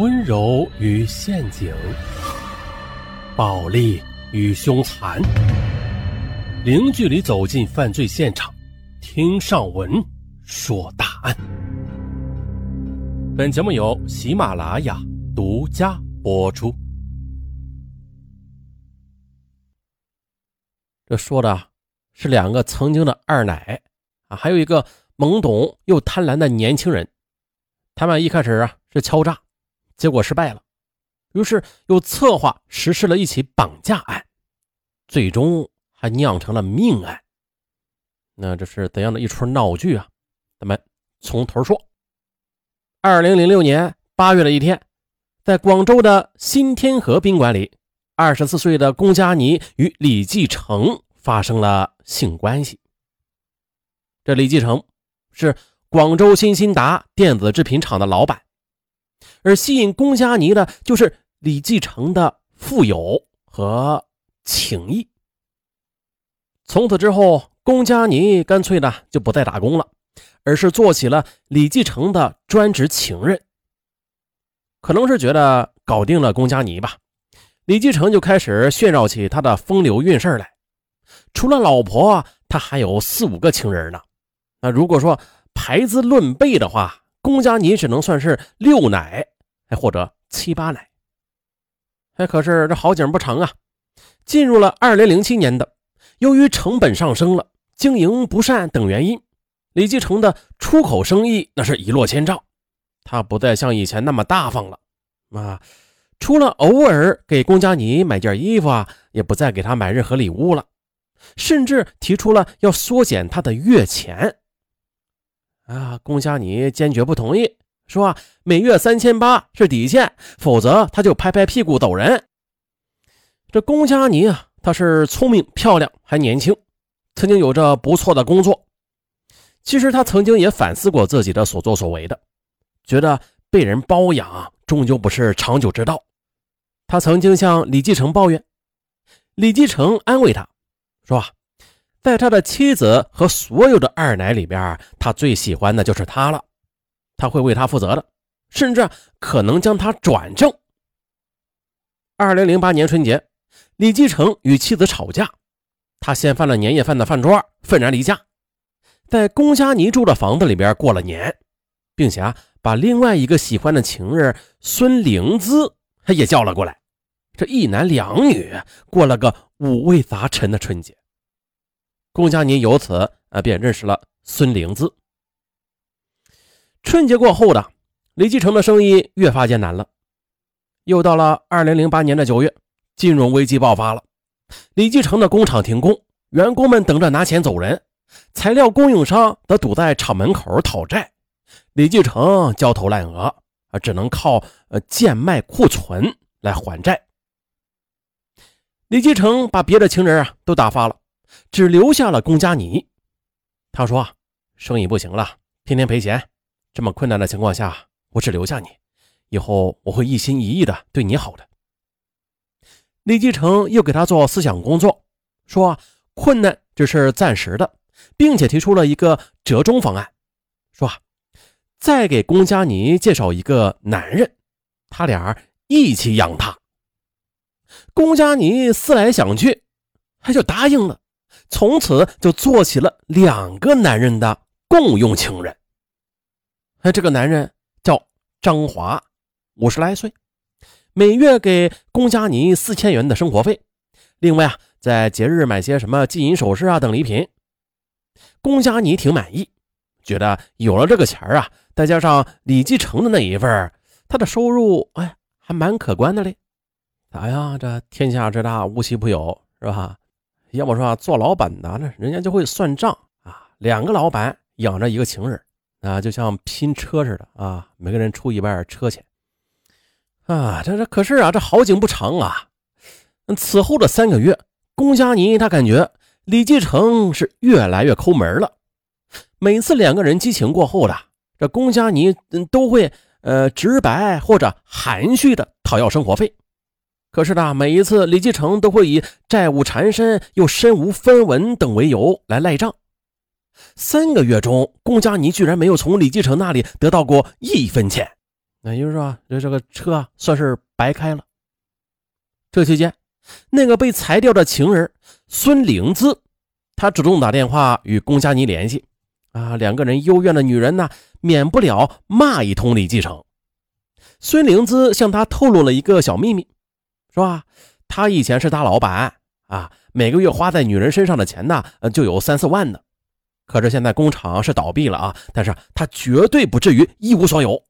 温柔与陷阱，暴力与凶残，零距离走进犯罪现场，听上文说大案。本节目由喜马拉雅独家播出。这说的是两个曾经的二奶啊，还有一个懵懂又贪婪的年轻人。他们一开始啊是敲诈。结果失败了，于是又策划实施了一起绑架案，最终还酿成了命案。那这是怎样的一出闹剧啊？咱们从头说。二零零六年八月的一天，在广州的新天河宾馆里，二十四岁的龚佳妮与李继承发生了性关系。这李继承是广州新兴达电子制品厂的老板。而吸引龚佳妮的，就是李继承的富有和情谊。从此之后，龚佳妮干脆呢就不再打工了，而是做起了李继承的专职情人。可能是觉得搞定了龚佳妮吧，李继承就开始炫耀起他的风流韵事来。除了老婆，他还有四五个情人呢。那如果说排资论辈的话，龚佳妮只能算是六奶，哎，或者七八奶。哎，可是这好景不长啊！进入了二零零七年的，由于成本上升了、经营不善等原因，李继承的出口生意那是一落千丈。他不再像以前那么大方了啊！除了偶尔给龚佳妮买件衣服啊，也不再给她买任何礼物了，甚至提出了要缩减她的月钱。啊，龚佳妮坚决不同意，说每月三千八是底线，否则他就拍拍屁股走人。这龚佳妮啊，她是聪明漂亮还年轻，曾经有着不错的工作。其实她曾经也反思过自己的所作所为的，觉得被人包养终究不是长久之道。他曾经向李继承抱怨，李继承安慰他说啊。在他的妻子和所有的二奶里边，他最喜欢的就是她了。他会为他负责的，甚至可能将他转正。二零零八年春节，李继承与妻子吵架，他掀翻了年夜饭的饭桌，愤然离家，在龚佳妮住的房子里边过了年，并且啊，把另外一个喜欢的情人孙灵姿也叫了过来。这一男两女过了个五味杂陈的春节。龚佳妮由此啊便认识了孙灵姿。春节过后的李继承的生意越发艰难了。又到了二零零八年的九月，金融危机爆发了，李继承的工厂停工，员工们等着拿钱走人，材料供应商则堵在厂门口讨债，李继承焦头烂额啊，只能靠呃贱卖库存来还债。李继承把别的情人啊都打发了。只留下了龚佳妮。他说：“生意不行了，天天赔钱，这么困难的情况下，我只留下你。以后我会一心一意的对你好的。”李继承又给他做思想工作，说困难只是暂时的，并且提出了一个折中方案，说再给龚佳妮介绍一个男人，他俩一起养他。龚佳妮思来想去，他就答应了。从此就做起了两个男人的共用情人。哎，这个男人叫张华，五十来岁，每月给龚佳妮四千元的生活费，另外啊，在节日买些什么金银首饰啊等礼品。龚佳妮挺满意，觉得有了这个钱啊，再加上李继承的那一份，他的收入哎还蛮可观的嘞。咋呀？这天下之大，无奇不有，是吧？要么说做老板的呢，人家就会算账啊。两个老板养着一个情人啊，就像拼车似的啊，每个人出一半车钱啊。这这可是啊，这好景不长啊。此后的三个月，龚佳妮她感觉李继承是越来越抠门了。每次两个人激情过后的，这龚佳妮都会呃直白或者含蓄的讨要生活费。可是呢，每一次李继承都会以债务缠身又身无分文等为由来赖账。三个月中，龚佳妮居然没有从李继承那里得到过一分钱。那也就是说，这这个车啊算是白开了。这期间，那个被裁掉的情人孙灵姿，她主动打电话与龚佳妮联系。啊，两个人幽怨的女人呢，免不了骂一通李继承。孙灵姿向他透露了一个小秘密，是吧？他以前是大老板啊，每个月花在女人身上的钱呢，就有三四万呢。可是现在工厂是倒闭了啊，但是他绝对不至于一无所有。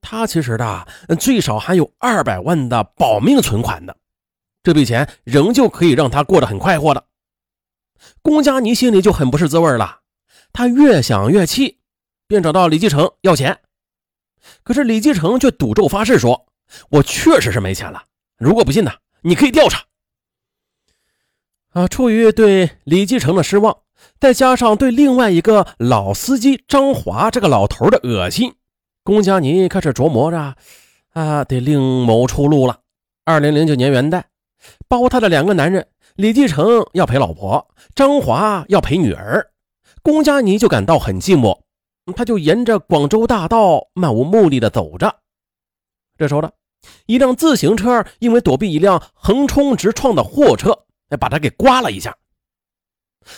他其实的最少还有二百万的保命存款呢，这笔钱仍旧可以让他过得很快活的。龚佳妮心里就很不是滋味了。他越想越气，便找到李继承要钱。可是李继承却赌咒发誓说：“我确实是没钱了。如果不信呢，你可以调查。”啊，出于对李继承的失望，再加上对另外一个老司机张华这个老头的恶心，龚佳妮开始琢磨着，啊，得另谋出路了。二零零九年元旦，包他的两个男人，李继承要陪老婆，张华要陪女儿。龚佳妮就感到很寂寞，他就沿着广州大道漫无目的的走着。这时候呢，一辆自行车因为躲避一辆横冲直撞的货车，把他给刮了一下。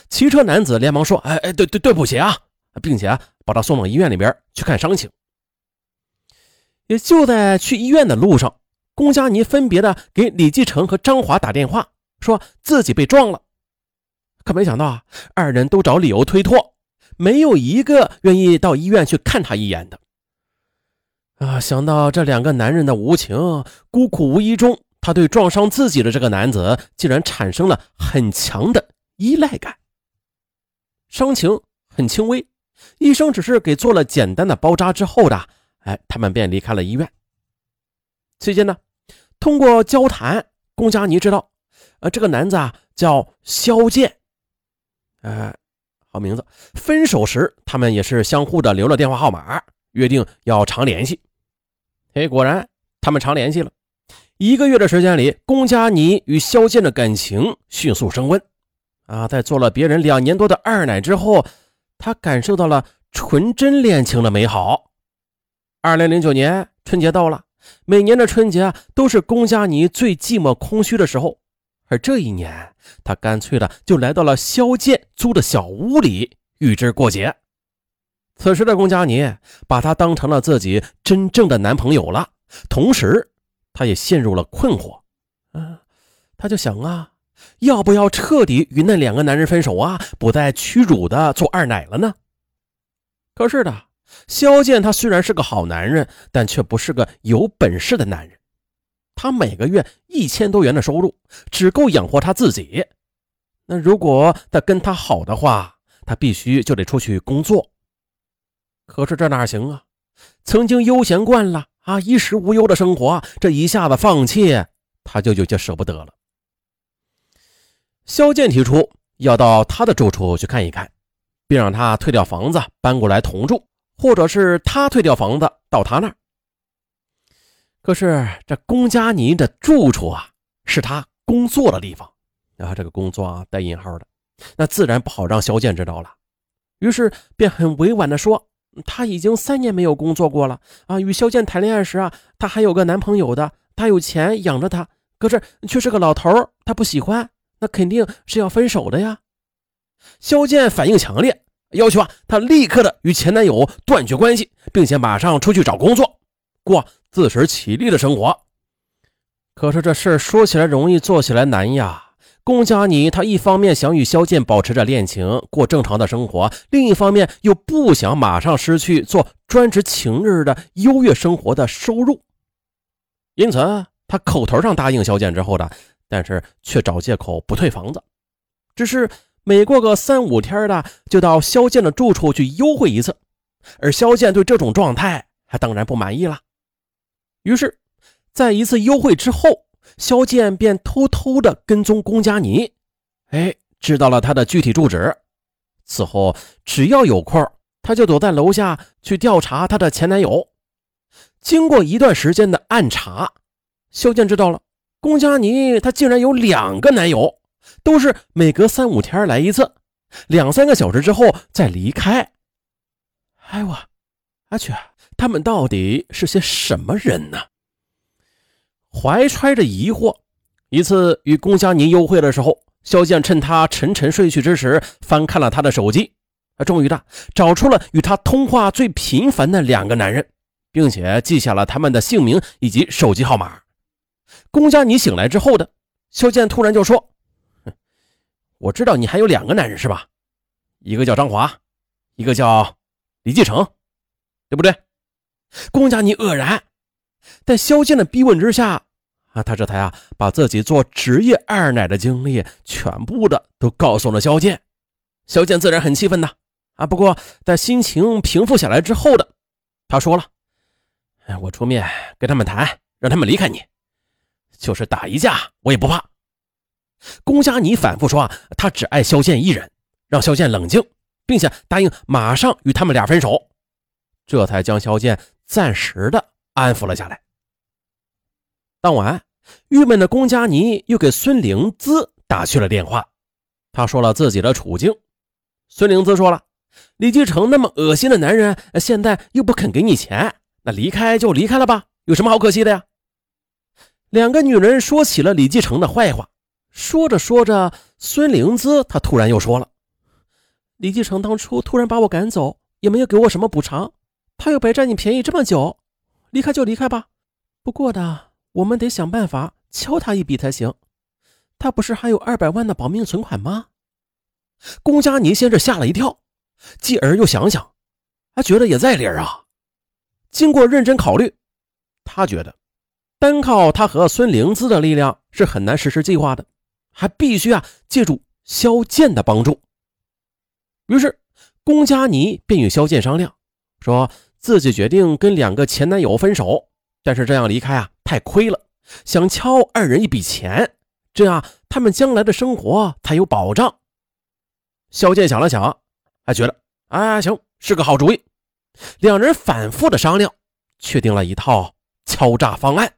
骑车男子连忙说：“哎哎，对对对不起啊！”并且把他送往医院里边去看伤情。也就在去医院的路上，龚佳妮分别的给李继承和张华打电话，说自己被撞了。可没想到啊，二人都找理由推脱，没有一个愿意到医院去看他一眼的。啊，想到这两个男人的无情，孤苦无依中，他对撞伤自己的这个男子竟然产生了很强的依赖感。伤情很轻微，医生只是给做了简单的包扎之后的，哎，他们便离开了医院。期间呢，通过交谈，龚佳妮知道，呃，这个男子啊叫肖剑。哎，好名字。分手时，他们也是相互的留了电话号码，约定要常联系。哎，果然，他们常联系了。一个月的时间里，龚佳妮与肖剑的感情迅速升温。啊，在做了别人两年多的二奶之后，她感受到了纯真恋情的美好。二零零九年春节到了，每年的春节啊，都是龚佳妮最寂寞空虚的时候。而这一年，他干脆的就来到了萧剑租的小屋里与之过节。此时的龚佳妮把他当成了自己真正的男朋友了，同时，他也陷入了困惑。嗯，他就想啊，要不要彻底与那两个男人分手啊，不再屈辱的做二奶了呢？可是的，萧剑他虽然是个好男人，但却不是个有本事的男人。他每个月一千多元的收入，只够养活他自己。那如果他跟他好的话，他必须就得出去工作。可是这哪行啊？曾经悠闲惯了啊，衣食无忧的生活，这一下子放弃，他就有些舍不得了。肖剑提出要到他的住处去看一看，并让他退掉房子搬过来同住，或者是他退掉房子到他那儿。可是这龚佳妮的住处啊，是他工作的地方，啊，这个工作啊带引号的，那自然不好让肖剑知道了。于是便很委婉的说，他已经三年没有工作过了啊。与肖剑谈恋爱时啊，他还有个男朋友的，他有钱养着他，可是却是个老头，他不喜欢，那肯定是要分手的呀。肖剑反应强烈，要求啊，他立刻的与前男友断绝关系，并且马上出去找工作。过自食其力的生活，可是这事说起来容易，做起来难呀。龚佳妮她一方面想与肖剑保持着恋情，过正常的生活，另一方面又不想马上失去做专职情人的优越生活的收入，因此她口头上答应肖剑之后的，但是却找借口不退房子，只是每过个三五天的就到萧剑的住处去幽会一次，而萧剑对这种状态他当然不满意了。于是，在一次幽会之后，萧剑便偷偷的跟踪龚佳妮，哎，知道了他的具体住址。此后，只要有空，他就躲在楼下去调查他的前男友。经过一段时间的暗查，萧剑知道了龚佳妮她竟然有两个男友，都是每隔三五天来一次，两三个小时之后再离开。哎我，阿去。他们到底是些什么人呢？怀揣着疑惑，一次与龚佳妮幽会的时候，肖剑趁她沉沉睡去之时，翻看了她的手机，啊，终于的找出了与她通话最频繁的两个男人，并且记下了他们的姓名以及手机号码。龚佳妮醒来之后的，肖剑突然就说：“哼我知道你还有两个男人是吧？一个叫张华，一个叫李继承，对不对？”龚佳妮愕然，在肖剑的逼问之下。啊，他这才啊，把自己做职业二奶的经历全部的都告诉了肖剑。肖剑自然很气愤呐，啊，不过在心情平复下来之后的，他说了：“哎，我出面跟他们谈，让他们离开你，就是打一架我也不怕。”龚佳妮反复说啊，他只爱肖剑一人，让肖剑冷静，并且答应马上与他们俩分手，这才将肖剑暂时的安抚了下来。当晚，郁闷的龚佳妮又给孙灵姿打去了电话。她说了自己的处境。孙灵姿说了：“李继承那么恶心的男人，现在又不肯给你钱，那离开就离开了吧，有什么好可惜的呀？”两个女人说起了李继承的坏话。说着说着，孙灵姿她突然又说了：“李继承当初突然把我赶走，也没有给我什么补偿，他又白占你便宜这么久，离开就离开吧。不过的。”我们得想办法敲他一笔才行，他不是还有二百万的保命存款吗？龚佳妮先是吓了一跳，继而又想想，他觉得也在理儿啊。经过认真考虑，他觉得单靠他和孙灵姿的力量是很难实施计划的，还必须啊借助萧剑的帮助。于是，龚佳妮便与萧剑商量，说自己决定跟两个前男友分手。但是这样离开啊，太亏了。想敲二人一笔钱，这样他们将来的生活才有保障。萧剑想了想，还觉得啊，行，是个好主意。两人反复的商量，确定了一套敲诈方案。